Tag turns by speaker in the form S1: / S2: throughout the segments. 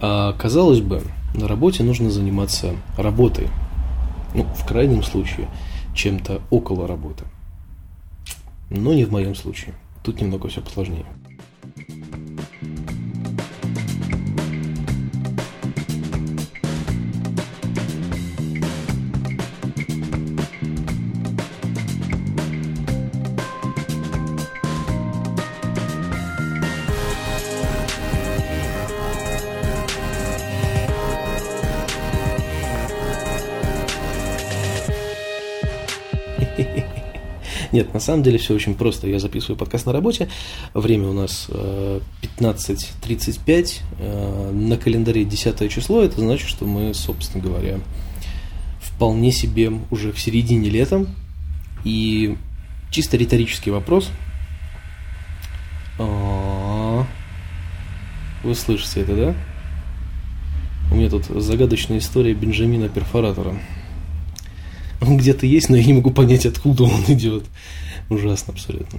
S1: А казалось бы, на работе нужно заниматься работой. Ну, в крайнем случае, чем-то около работы. Но не в моем случае. Тут немного все посложнее. Нет, на самом деле все очень просто. Я записываю подкаст на работе. Время у нас 15.35. Э, на календаре 10 число. Это значит, что мы, собственно говоря, вполне себе уже в середине лета. И чисто риторический вопрос. Вы слышите это, да? У меня тут загадочная история Бенджамина Перфоратора. Он где-то есть, но я не могу понять, откуда он идет. Ужасно абсолютно.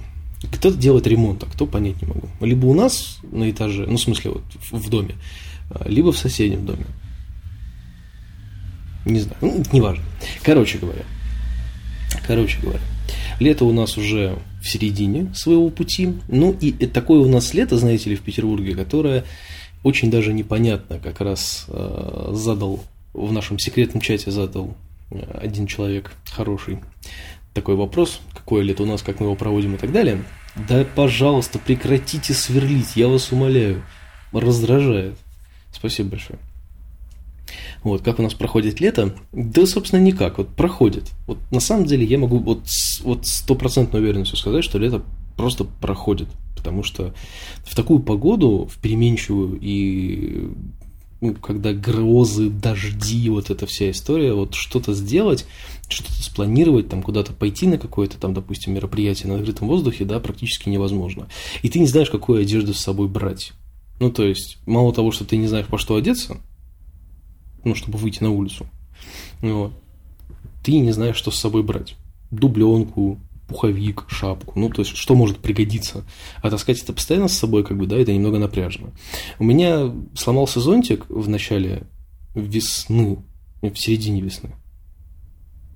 S1: Кто-то делает ремонт, а кто понять не могу. Либо у нас на этаже, ну, в смысле, вот в доме, либо в соседнем доме. Не знаю, ну, неважно. Короче говоря, короче говоря, лето у нас уже в середине своего пути. Ну, и такое у нас лето, знаете ли, в Петербурге, которое очень даже непонятно как раз э, задал в нашем секретном чате задал один человек хороший такой вопрос, какое лето у нас, как мы его проводим и так далее. Да, пожалуйста, прекратите сверлить, я вас умоляю. Раздражает. Спасибо большое. Вот, как у нас проходит лето? Да, собственно, никак. Вот проходит. Вот на самом деле я могу вот, вот стопроцентной уверенностью сказать, что лето просто проходит. Потому что в такую погоду, в переменчивую и ну, когда грозы, дожди, вот эта вся история, вот что-то сделать, что-то спланировать, там куда-то пойти на какое-то там, допустим, мероприятие на открытом воздухе, да, практически невозможно. И ты не знаешь, какую одежду с собой брать. Ну, то есть, мало того, что ты не знаешь, по что одеться, ну, чтобы выйти на улицу, вот, ты не знаешь, что с собой брать. Дубленку, пуховик, шапку, ну, то есть, что может пригодиться. А таскать это постоянно с собой, как бы, да, это немного напряжно. У меня сломался зонтик в начале весны, в середине весны,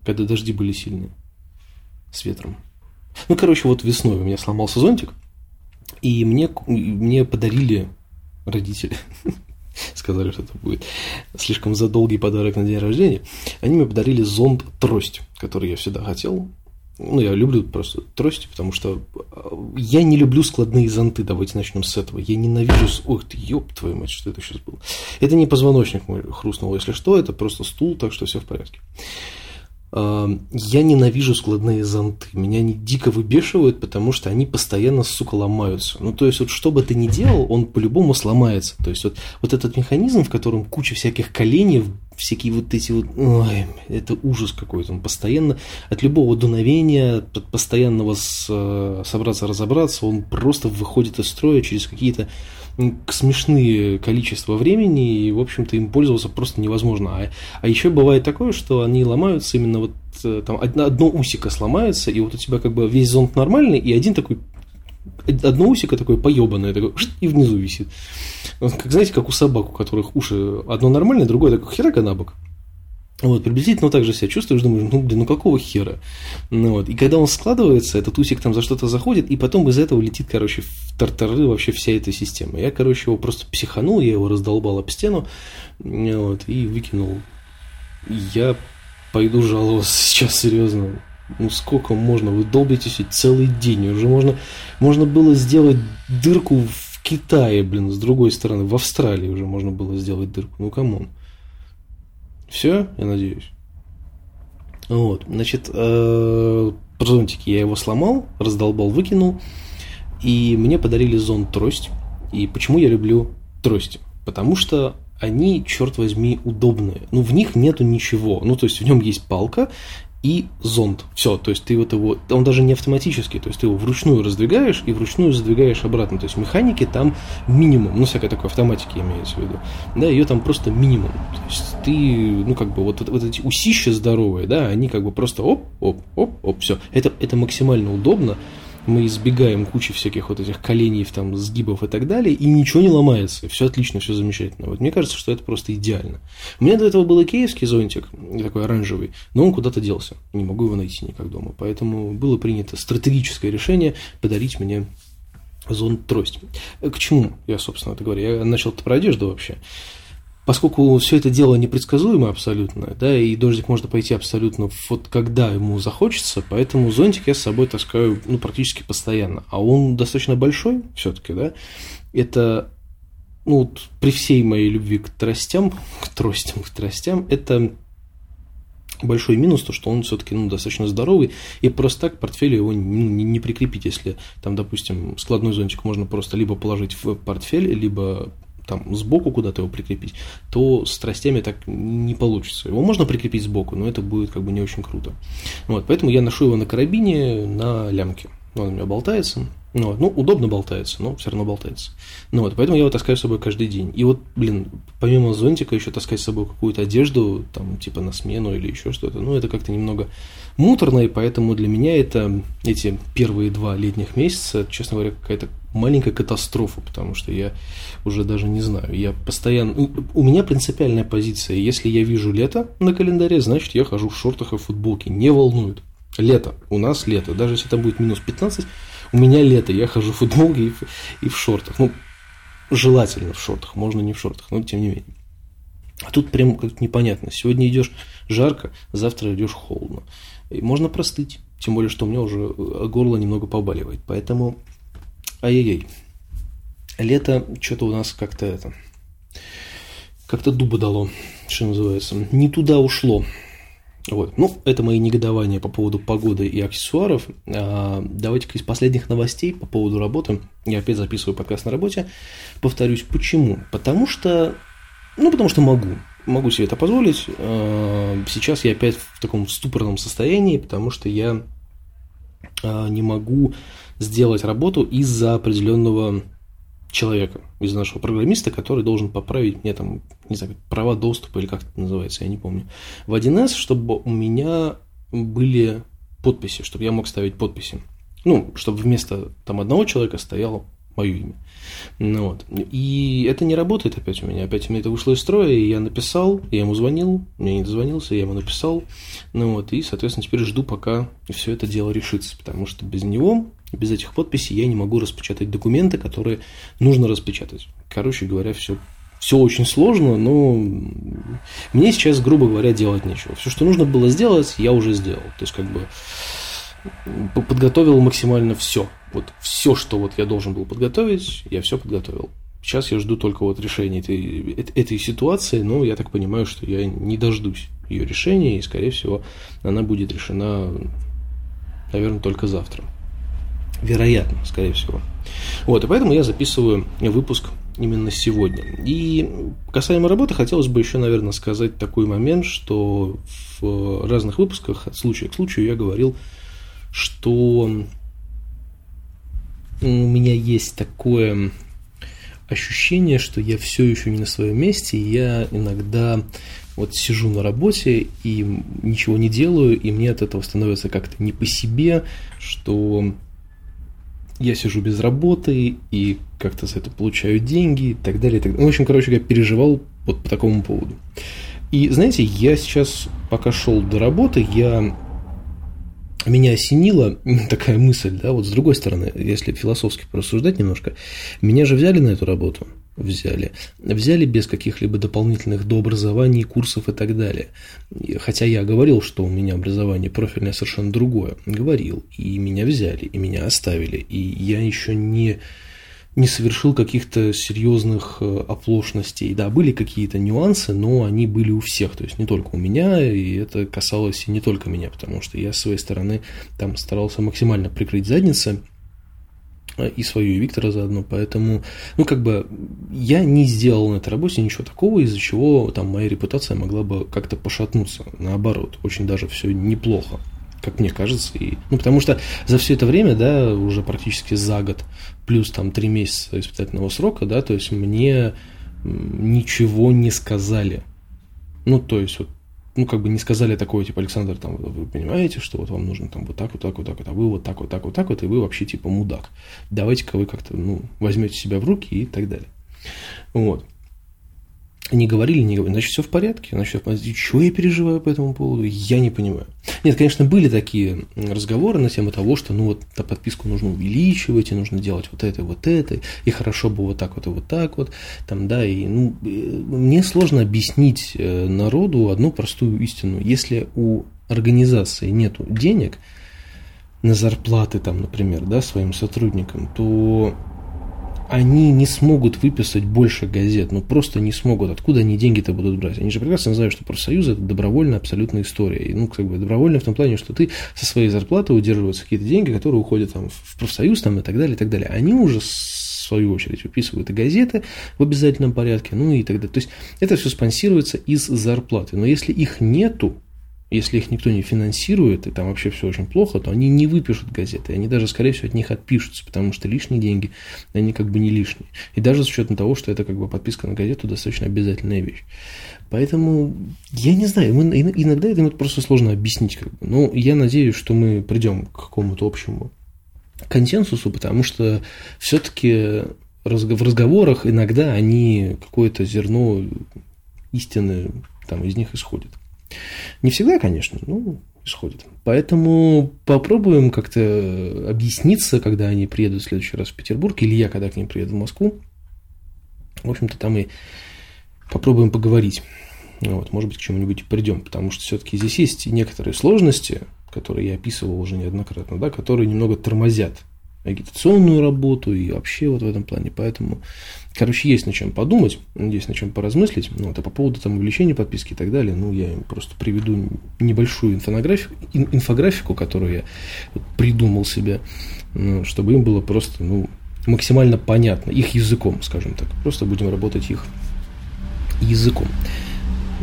S1: когда дожди были сильные, с ветром. Ну, короче, вот весной у меня сломался зонтик, и мне, мне подарили родители, сказали, что это будет слишком задолгий подарок на день рождения, они мне подарили зонт-трость, который я всегда хотел, ну, я люблю просто трости, потому что э, я не люблю складные зонты, давайте начнем с этого. Я ненавижу... Ох ты, ёб твою мать, что это сейчас было? Это не позвоночник мой хрустнул, если что, это просто стул, так что все в порядке. Я ненавижу складные зонты. Меня они дико выбешивают, потому что они постоянно, сука, ломаются. Ну, то есть, вот что бы ты ни делал, он по-любому сломается. То есть, вот, вот этот механизм, в котором куча всяких коленей, всякие вот эти вот... Ой, это ужас какой-то. Он постоянно, от любого дуновения, от постоянного с, э, собраться, разобраться, он просто выходит из строя через какие-то смешные количество времени, и, в общем-то, им пользоваться просто невозможно. А, а еще бывает такое, что они ломаются именно вот э, там одно, одно усико сломается, и вот у тебя как бы весь зонт нормальный, и один такой одно усико такое поебанное, такое, и внизу висит. Вот, как, знаете, как у собак, у которых уши одно нормальное, другое такое херака на бок. Вот, приблизительно так же себя чувствуешь, думаешь, ну, блин, ну какого хера? Ну, вот. И когда он складывается, этот усик там за что-то заходит, и потом из этого летит, короче, в тартары вообще вся эта система. Я, короче, его просто психанул, я его раздолбал об стену, вот, и выкинул. Я пойду жаловаться сейчас, серьезно. Ну сколько можно? Вы долбитесь целый день. Уже можно, можно было сделать дырку в Китае, блин, с другой стороны. В Австралии уже можно было сделать дырку. Ну, come on. Все, я надеюсь. Вот, значит, э, зонтик я его сломал, раздолбал, выкинул, и мне подарили зонт-трость. И почему я люблю трости? Потому что они, черт возьми, удобные. Ну, в них нету ничего. Ну, то есть в нем есть палка, и зонд. Все, то есть ты вот его, он даже не автоматический, то есть ты его вручную раздвигаешь и вручную задвигаешь обратно. То есть механики там минимум, ну всякой такой автоматики имеется в виду. Да, ее там просто минимум. То есть ты, ну как бы вот, вот эти усища здоровые, да, они как бы просто оп, оп, оп, оп, все. Это, это максимально удобно. Мы избегаем кучи всяких вот этих коленей, там, сгибов и так далее, и ничего не ломается, все отлично, все замечательно. Вот мне кажется, что это просто идеально. У меня до этого был икеевский зонтик, такой оранжевый, но он куда-то делся, не могу его найти никак дома, поэтому было принято стратегическое решение подарить мне зонт-трость. К чему я, собственно, это говорю? Я начал про одежду вообще поскольку все это дело непредсказуемо абсолютно, да, и дождик может пойти абсолютно вот когда ему захочется, поэтому зонтик я с собой таскаю ну, практически постоянно. А он достаточно большой все-таки, да, это ну, вот при всей моей любви к тростям, к тростям, к тростям, это большой минус, то, что он все-таки ну, достаточно здоровый, и просто так к портфелю его ну, не, не прикрепить, если там, допустим, складной зонтик можно просто либо положить в портфель, либо там сбоку куда-то его прикрепить, то с тростями так не получится. Его можно прикрепить сбоку, но это будет как бы не очень круто. Вот, поэтому я ношу его на карабине на лямке. Он у меня болтается. Ну, ну, удобно болтается, но все равно болтается. Ну вот, поэтому я его таскаю с собой каждый день. И вот, блин, помимо зонтика еще таскать с собой какую-то одежду, там, типа на смену или еще что-то, ну, это как-то немного муторно, и поэтому для меня это эти первые два летних месяца, честно говоря, какая-то маленькая катастрофа, потому что я уже даже не знаю. Я постоянно... У меня принципиальная позиция. Если я вижу лето на календаре, значит, я хожу в шортах и футболке. Не волнует. Лето. У нас лето. Даже если там будет минус 15, у меня лето. Я хожу в футболке и и в шортах. Ну, желательно в шортах. Можно не в шортах, но тем не менее. А тут прям как непонятно. Сегодня идешь жарко, завтра идешь холодно. И можно простыть. Тем более, что у меня уже горло немного побаливает. Поэтому Ай-яй-яй. Лето что-то у нас как-то это... Как-то дуба дало, что называется. Не туда ушло. Вот. Ну, это мои негодования по поводу погоды и аксессуаров. А, давайте-ка из последних новостей по поводу работы. Я опять записываю подкаст на работе. Повторюсь, почему? Потому что... Ну, потому что могу. Могу себе это позволить. А, сейчас я опять в таком ступорном состоянии, потому что я а, не могу сделать работу из-за определенного человека, из нашего программиста, который должен поправить мне там, не знаю, права доступа или как это называется, я не помню, в 1С, чтобы у меня были подписи, чтобы я мог ставить подписи. Ну, чтобы вместо там одного человека стояло мое имя. Ну, вот. И это не работает опять у меня. Опять у меня это вышло из строя, и я написал, я ему звонил, мне не дозвонился, я ему написал. Ну вот, и, соответственно, теперь жду, пока все это дело решится, потому что без него, без этих подписей я не могу распечатать документы, которые нужно распечатать. Короче говоря, все все очень сложно, но мне сейчас, грубо говоря, делать нечего. Все, что нужно было сделать, я уже сделал. То есть, как бы подготовил максимально все. Вот все, что вот я должен был подготовить, я все подготовил. Сейчас я жду только вот решения этой, этой ситуации, но я так понимаю, что я не дождусь ее решения, и, скорее всего, она будет решена, наверное, только завтра. Вероятно, скорее всего. Вот, и поэтому я записываю выпуск именно сегодня. И касаемо работы, хотелось бы еще, наверное, сказать такой момент, что в разных выпусках от случая к случаю я говорил, что у меня есть такое ощущение, что я все еще не на своем месте, и я иногда вот сижу на работе и ничего не делаю, и мне от этого становится как-то не по себе, что я сижу без работы и как-то за это получаю деньги и так далее. И так далее. Ну, в общем, короче, я переживал вот по такому поводу. И знаете, я сейчас, пока шел до работы, я меня осенила такая мысль, да, вот с другой стороны, если философски порассуждать немножко, меня же взяли на эту работу, взяли, взяли без каких-либо дополнительных дообразований, курсов и так далее. Хотя я говорил, что у меня образование профильное совершенно другое, говорил, и меня взяли, и меня оставили, и я еще не не совершил каких-то серьезных э, оплошностей. Да, были какие-то нюансы, но они были у всех, то есть не только у меня, и это касалось и не только меня, потому что я с своей стороны там старался максимально прикрыть задницы, и свою, и Виктора заодно, поэтому, ну, как бы, я не сделал на этой работе ничего такого, из-за чего там моя репутация могла бы как-то пошатнуться, наоборот, очень даже все неплохо как мне кажется. И, ну, потому что за все это время, да, уже практически за год, плюс там три месяца испытательного срока, да, то есть мне ничего не сказали. Ну, то есть вот ну, как бы не сказали такое, типа, Александр, там, вы понимаете, что вот вам нужно там вот так, вот так, вот так, вот, а вы вот так, вот так, вот так, вот, и вы вообще, типа, мудак. Давайте-ка вы как-то, ну, возьмете себя в руки и так далее. Вот. Не говорили, не говорили, значит, все в порядке, значит, чего я переживаю по этому поводу, я не понимаю. Нет, конечно, были такие разговоры на тему того, что, ну, вот, подписку нужно увеличивать, и нужно делать вот это, вот это, и хорошо бы вот так вот и вот так вот, там, да, и, ну, э, мне сложно объяснить э, народу одну простую истину. Если у организации нет денег на зарплаты, там, например, да, своим сотрудникам, то они не смогут выписать больше газет, ну просто не смогут. Откуда они деньги-то будут брать? Они же прекрасно знают, что профсоюз это добровольная абсолютная история. И, ну, как бы добровольная в том плане, что ты со своей зарплаты удерживаются какие-то деньги, которые уходят там, в профсоюз там, и так далее, и так далее. Они уже в свою очередь выписывают и газеты в обязательном порядке, ну и так далее. То есть это все спонсируется из зарплаты. Но если их нету, если их никто не финансирует, и там вообще все очень плохо, то они не выпишут газеты. Они даже, скорее всего, от них отпишутся, потому что лишние деньги, они как бы не лишние. И даже с учетом того, что это как бы подписка на газету достаточно обязательная вещь. Поэтому, я не знаю, иногда это просто сложно объяснить. Как бы. Но я надеюсь, что мы придем к какому-то общему консенсусу, потому что все-таки в разговорах иногда они какое-то зерно истины там из них исходит. Не всегда, конечно, но исходит. Поэтому попробуем как-то объясниться, когда они приедут в следующий раз в Петербург, или я, когда к ним приеду в Москву. В общем-то, там и попробуем поговорить. Вот, может быть, к чему-нибудь придем, потому что все-таки здесь есть некоторые сложности, которые я описывал уже неоднократно, да, которые немного тормозят агитационную работу и вообще вот в этом плане. Поэтому, короче, есть над чем подумать, есть над чем поразмыслить. Ну, вот, а по поводу там увеличения подписки и так далее, ну, я просто приведу небольшую инфографику, инфографику которую я придумал себе, ну, чтобы им было просто, ну, максимально понятно, их языком, скажем так. Просто будем работать их языком.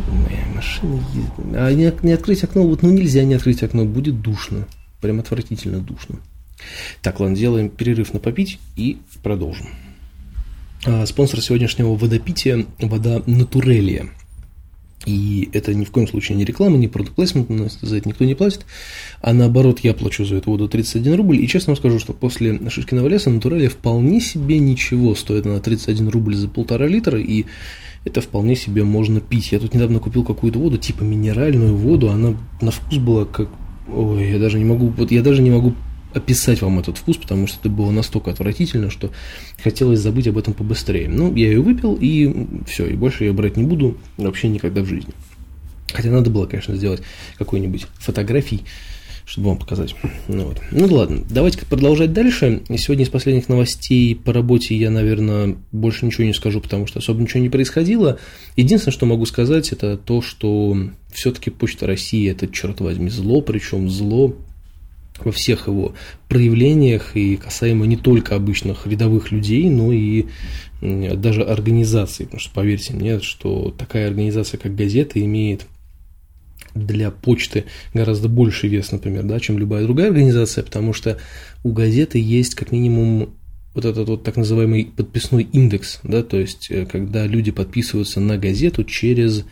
S1: Моя машина ездит. А не, не открыть окно, вот ну нельзя не открыть окно, будет душно. Прям отвратительно душно. Так, ладно, сделаем перерыв на попить и продолжим. А, спонсор сегодняшнего водопития – вода Натурелия. И это ни в коем случае не реклама, не продукт плейсмент, за это никто не платит. А наоборот, я плачу за эту воду 31 рубль. И честно вам скажу, что после Шишкиного леса Натурелия вполне себе ничего. Стоит она 31 рубль за полтора литра. И это вполне себе можно пить. Я тут недавно купил какую-то воду, типа минеральную воду. Она на вкус была как... Ой, я даже не могу... Вот я даже не могу описать вам этот вкус, потому что это было настолько отвратительно, что хотелось забыть об этом побыстрее. Ну, я ее выпил, и все, и больше я брать не буду вообще никогда в жизни. Хотя надо было, конечно, сделать какой-нибудь фотографий, чтобы вам показать. Ну, вот. ну ладно, давайте продолжать дальше. Сегодня из последних новостей по работе я, наверное, больше ничего не скажу, потому что особо ничего не происходило. Единственное, что могу сказать, это то, что все-таки Почта России это, черт возьми, зло, причем зло во всех его проявлениях и касаемо не только обычных рядовых людей, но и даже организаций. Потому что поверьте мне, что такая организация, как газета, имеет для почты гораздо больше вес, например, да, чем любая другая организация, потому что у газеты есть как минимум вот этот вот так называемый подписной индекс, да, то есть э, когда люди подписываются на газету через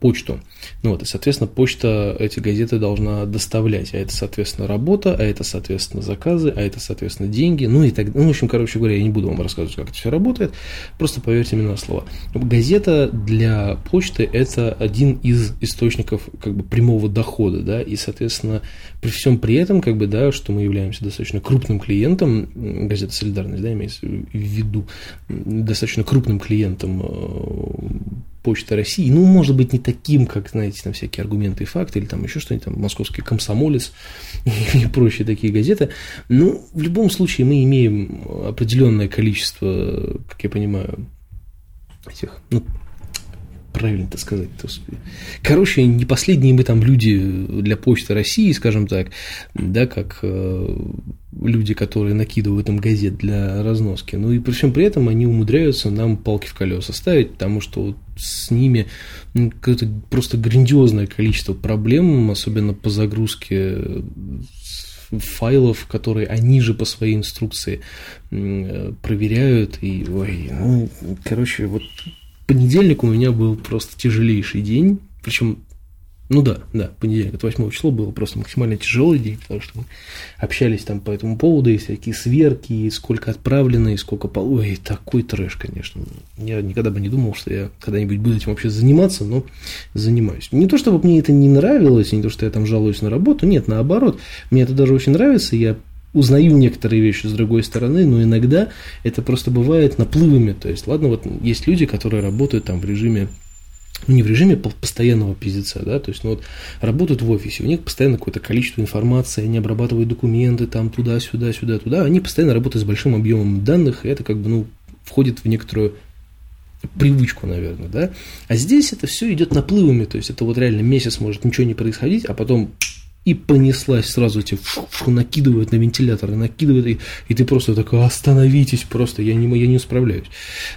S1: почту. Ну вот, и, соответственно, почта эти газеты должна доставлять, а это, соответственно, работа, а это, соответственно, заказы, а это, соответственно, деньги, ну и так Ну, в общем, короче говоря, я не буду вам рассказывать, как это все работает, просто поверьте мне на слово. Газета для почты – это один из источников как бы прямого дохода, да, и, соответственно, при всем при этом, как бы, да, что мы являемся достаточно крупным клиентом, газета «Солидарность», да, имеется в виду, достаточно крупным клиентом э, Почта России, ну, может быть, не таким, как, знаете, там всякие аргументы и факты, или там еще что-нибудь, там, Московский комсомолец и прочие такие газеты. Ну, в любом случае, мы имеем определенное количество, как я понимаю, этих, ну, правильно это сказать. Короче, не последние мы там люди для Почты России, скажем так, да, как э, люди, которые накидывают им газет для разноски. Ну и при всем при этом они умудряются нам палки в колеса ставить, потому что вот с ними ну, какое-то просто грандиозное количество проблем, особенно по загрузке файлов, которые они же по своей инструкции проверяют. И, ой, ну, короче, вот понедельник у меня был просто тяжелейший день, причем Ну да, да, понедельник, это 8 число было просто максимально тяжелый день, потому что мы общались там по этому поводу, и всякие сверки, и сколько отправлено, и сколько полу. Ой, такой трэш, конечно. Я никогда бы не думал, что я когда-нибудь буду этим вообще заниматься, но занимаюсь. Не то, чтобы мне это не нравилось, не то, что я там жалуюсь на работу, нет, наоборот, мне это даже очень нравится, я узнаю некоторые вещи с другой стороны, но иногда это просто бывает наплывами. То есть, ладно, вот есть люди, которые работают там в режиме ну, не в режиме постоянного пиздеца, да, то есть, ну, вот, работают в офисе, у них постоянно какое-то количество информации, они обрабатывают документы там туда, сюда, сюда, туда, они постоянно работают с большим объемом данных, и это как бы, ну, входит в некоторую привычку, наверное, да, а здесь это все идет наплывами, то есть, это вот реально месяц может ничего не происходить, а потом и понеслась сразу тебе фу, фу, накидывают на вентилятор, накидывают, и, и ты просто такой, остановитесь просто, я не, я не справляюсь.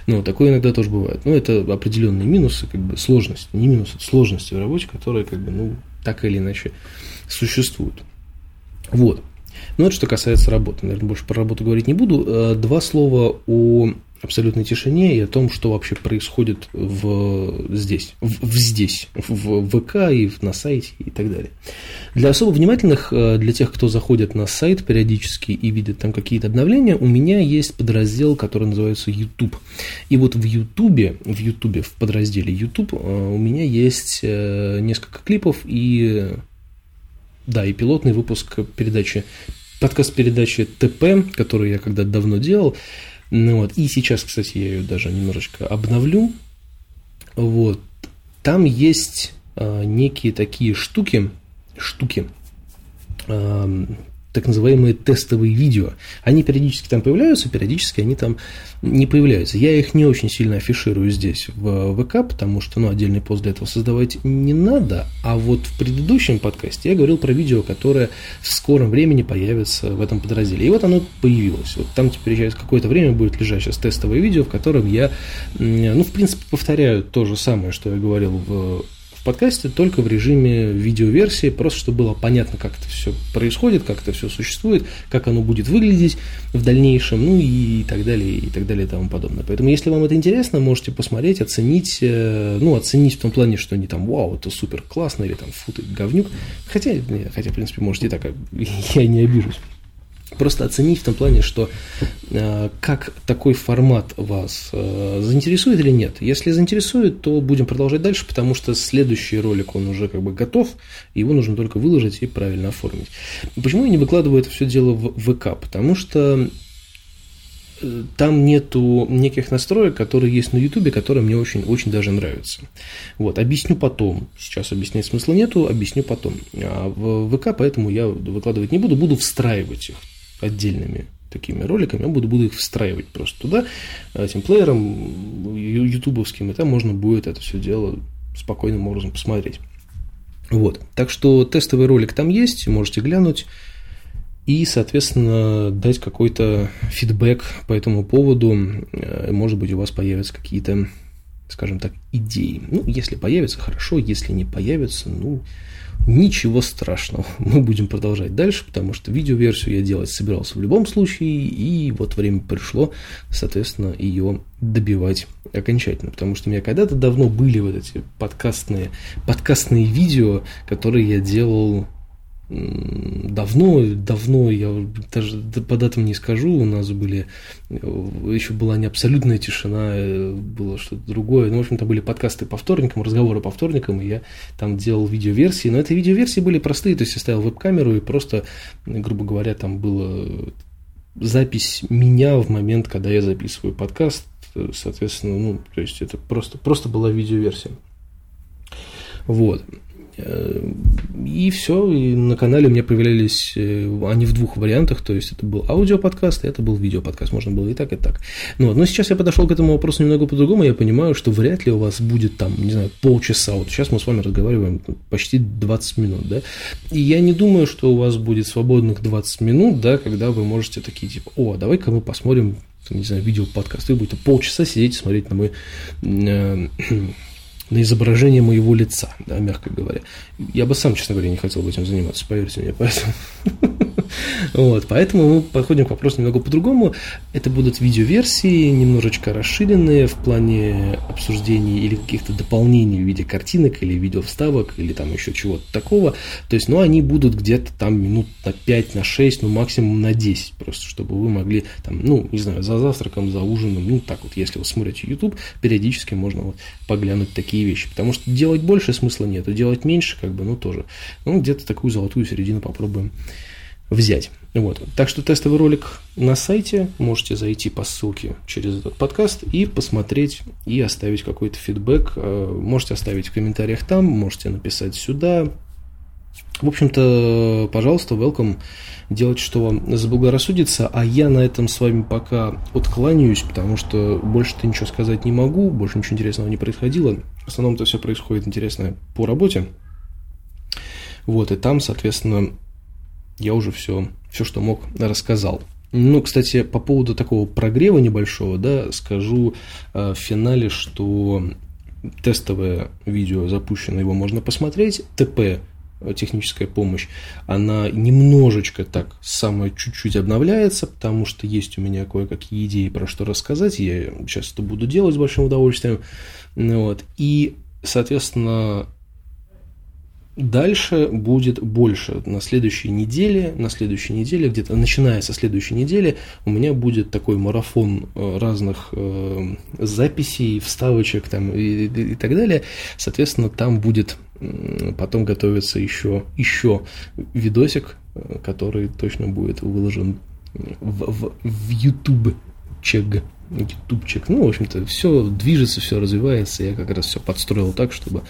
S1: Ну, такое иногда тоже бывает. Но это определенные минусы, как бы сложности, не минусы, это сложности в работе, которые, как бы, ну, так или иначе существуют. Вот. Ну, это что касается работы. Наверное, больше про работу говорить не буду. Э, два слова о абсолютной тишине и о том, что вообще происходит в, здесь, в, в здесь, в ВК и на сайте и так далее. Для особо внимательных, э, для тех, кто заходит на сайт периодически и видит там какие-то обновления, у меня есть подраздел, который называется YouTube. И вот в YouTube, в YouTube, в подразделе YouTube э, у меня есть несколько клипов и да, и пилотный выпуск передачи, подкаст передачи ТП, который я когда-то давно делал. Ну вот, и сейчас, кстати, я ее даже немножечко обновлю. Вот, там есть э, некие такие штуки, штуки, так называемые тестовые видео. Они периодически там появляются, периодически они там не появляются. Я их не очень сильно афиширую здесь в ВК, потому что ну, отдельный пост для этого создавать не надо. А вот в предыдущем подкасте я говорил про видео, которое в скором времени появится в этом подразделе. И вот оно появилось. Вот там теперь через какое-то время будет лежать сейчас тестовое видео, в котором я, ну, в принципе, повторяю то же самое, что я говорил в подкасте только в режиме видеоверсии, просто чтобы было понятно, как это все происходит, как это все существует, как оно будет выглядеть в дальнейшем, ну и так далее, и так далее, и тому подобное. Поэтому, если вам это интересно, можете посмотреть, оценить, э, ну, оценить в том плане, что не там, вау, это супер классно, или там, фу, ты говнюк, хотя, хотя, в принципе, можете так, я не обижусь. Просто оценить в том плане, что э, как такой формат вас э, заинтересует или нет. Если заинтересует, то будем продолжать дальше, потому что следующий ролик, он уже как бы готов, его нужно только выложить и правильно оформить. Почему я не выкладываю это все дело в ВК? Потому что э, там нету неких настроек, которые есть на Ютубе, которые мне очень, очень даже нравятся. Вот, объясню потом. Сейчас объяснять смысла нету, объясню потом. А в ВК поэтому я выкладывать не буду, буду встраивать их отдельными такими роликами, я буду, буду их встраивать просто туда, этим плеером ютубовским, и там можно будет это все дело спокойным образом посмотреть. Вот. Так что тестовый ролик там есть, можете глянуть и, соответственно, дать какой-то фидбэк по этому поводу. Э, может быть, у вас появятся какие-то, скажем так, идеи. Ну, если появятся, хорошо, если не появятся, ну, Ничего страшного, мы будем продолжать дальше, потому что видеоверсию я делать собирался в любом случае, и вот время пришло, соответственно, ее добивать окончательно, потому что у меня когда-то давно были вот эти подкастные, подкастные видео, которые я делал давно, давно, я даже по датам не скажу, у нас были, еще была не абсолютная тишина, э, было что-то другое. Ну, в общем-то, были подкасты по вторникам, разговоры по вторникам, и я там делал видеоверсии, но эти видеоверсии были простые, то есть я ставил веб-камеру и просто, грубо говоря, там была запись меня в момент, когда я записываю подкаст, соответственно, ну, то есть это просто, просто была видеоверсия. Вот. И все, и на канале меня появлялись э, они в двух вариантах, то есть это был аудиоподкаст, и это был видеоподкаст, можно было и так, и так. Ну, но сейчас я подошел к этому вопросу немного по-другому, я понимаю, что вряд ли у вас будет там, не знаю, полчаса, вот сейчас мы с вами разговариваем почти 20 минут, да, и я не думаю, что у вас будет свободных 20 минут, да, когда вы можете такие, типа, о, давай-ка мы посмотрим, не знаю, видеоподкаст, вы будете полчаса сидеть и смотреть на мой э, на изображение моего лица, да, мягко говоря. Я бы сам, честно говоря, не хотел бы этим заниматься, поверьте мне, поэтому Вот, поэтому мы подходим к вопросу немного по-другому. Это будут видеоверсии, немножечко расширенные в плане обсуждений или каких-то дополнений в виде картинок или видеовставок или там еще чего-то такого. То есть, ну, они будут где-то там минут на 5, на 6, ну, максимум на 10, просто чтобы вы могли там, ну, не знаю, за завтраком, за ужином, ну, так вот, если вы смотрите YouTube, периодически можно вот поглянуть такие вещи. Потому что делать больше смысла нет, а делать меньше, как бы, ну, тоже. Ну, где-то такую золотую середину попробуем взять. Вот. Так что тестовый ролик на сайте, можете зайти по ссылке через этот подкаст и посмотреть и оставить какой-то фидбэк. Э, можете оставить в комментариях там, можете написать сюда. В общем-то, пожалуйста, welcome, делать, что вам заблагорассудится, а я на этом с вами пока откланяюсь, потому что больше-то ничего сказать не могу, больше ничего интересного не происходило. В основном это все происходит интересное по работе. Вот, и там, соответственно, я уже все, все, что мог, рассказал. Ну, кстати, по поводу такого прогрева небольшого, да, скажу э, в финале, что тестовое видео запущено, его можно посмотреть. ТП техническая помощь, она немножечко так самое чуть-чуть обновляется, потому что есть у меня кое-какие идеи про что рассказать, я сейчас это буду делать с большим удовольствием, вот, и, соответственно, Дальше будет больше. На следующей неделе, на следующей неделе, где-то начиная со следующей недели, у меня будет такой марафон э, разных э, записей, вставочек там и, и, и так далее. Соответственно, там будет потом готовится еще, еще видосик, э, который точно будет выложен в, в, в YouTube чек ютубчик. Ну, в общем-то, все движется, все развивается. Я как раз все подстроил так, чтобы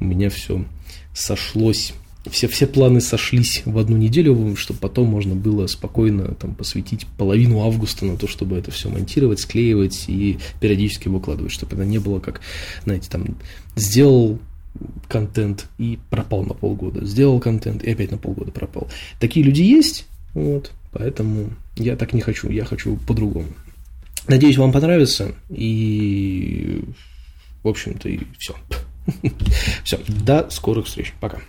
S1: у меня все сошлось, все, все планы сошлись в одну неделю, чтобы потом можно было спокойно там, посвятить половину августа на то, чтобы это все монтировать, склеивать и периодически выкладывать, чтобы это не было как, знаете, там, сделал контент и пропал на полгода, сделал контент и опять на полгода пропал. Такие люди есть, вот, поэтому я так не хочу, я хочу по-другому. Надеюсь, вам понравится, и, в общем-то, и все. Все, до скорых встреч. Пока.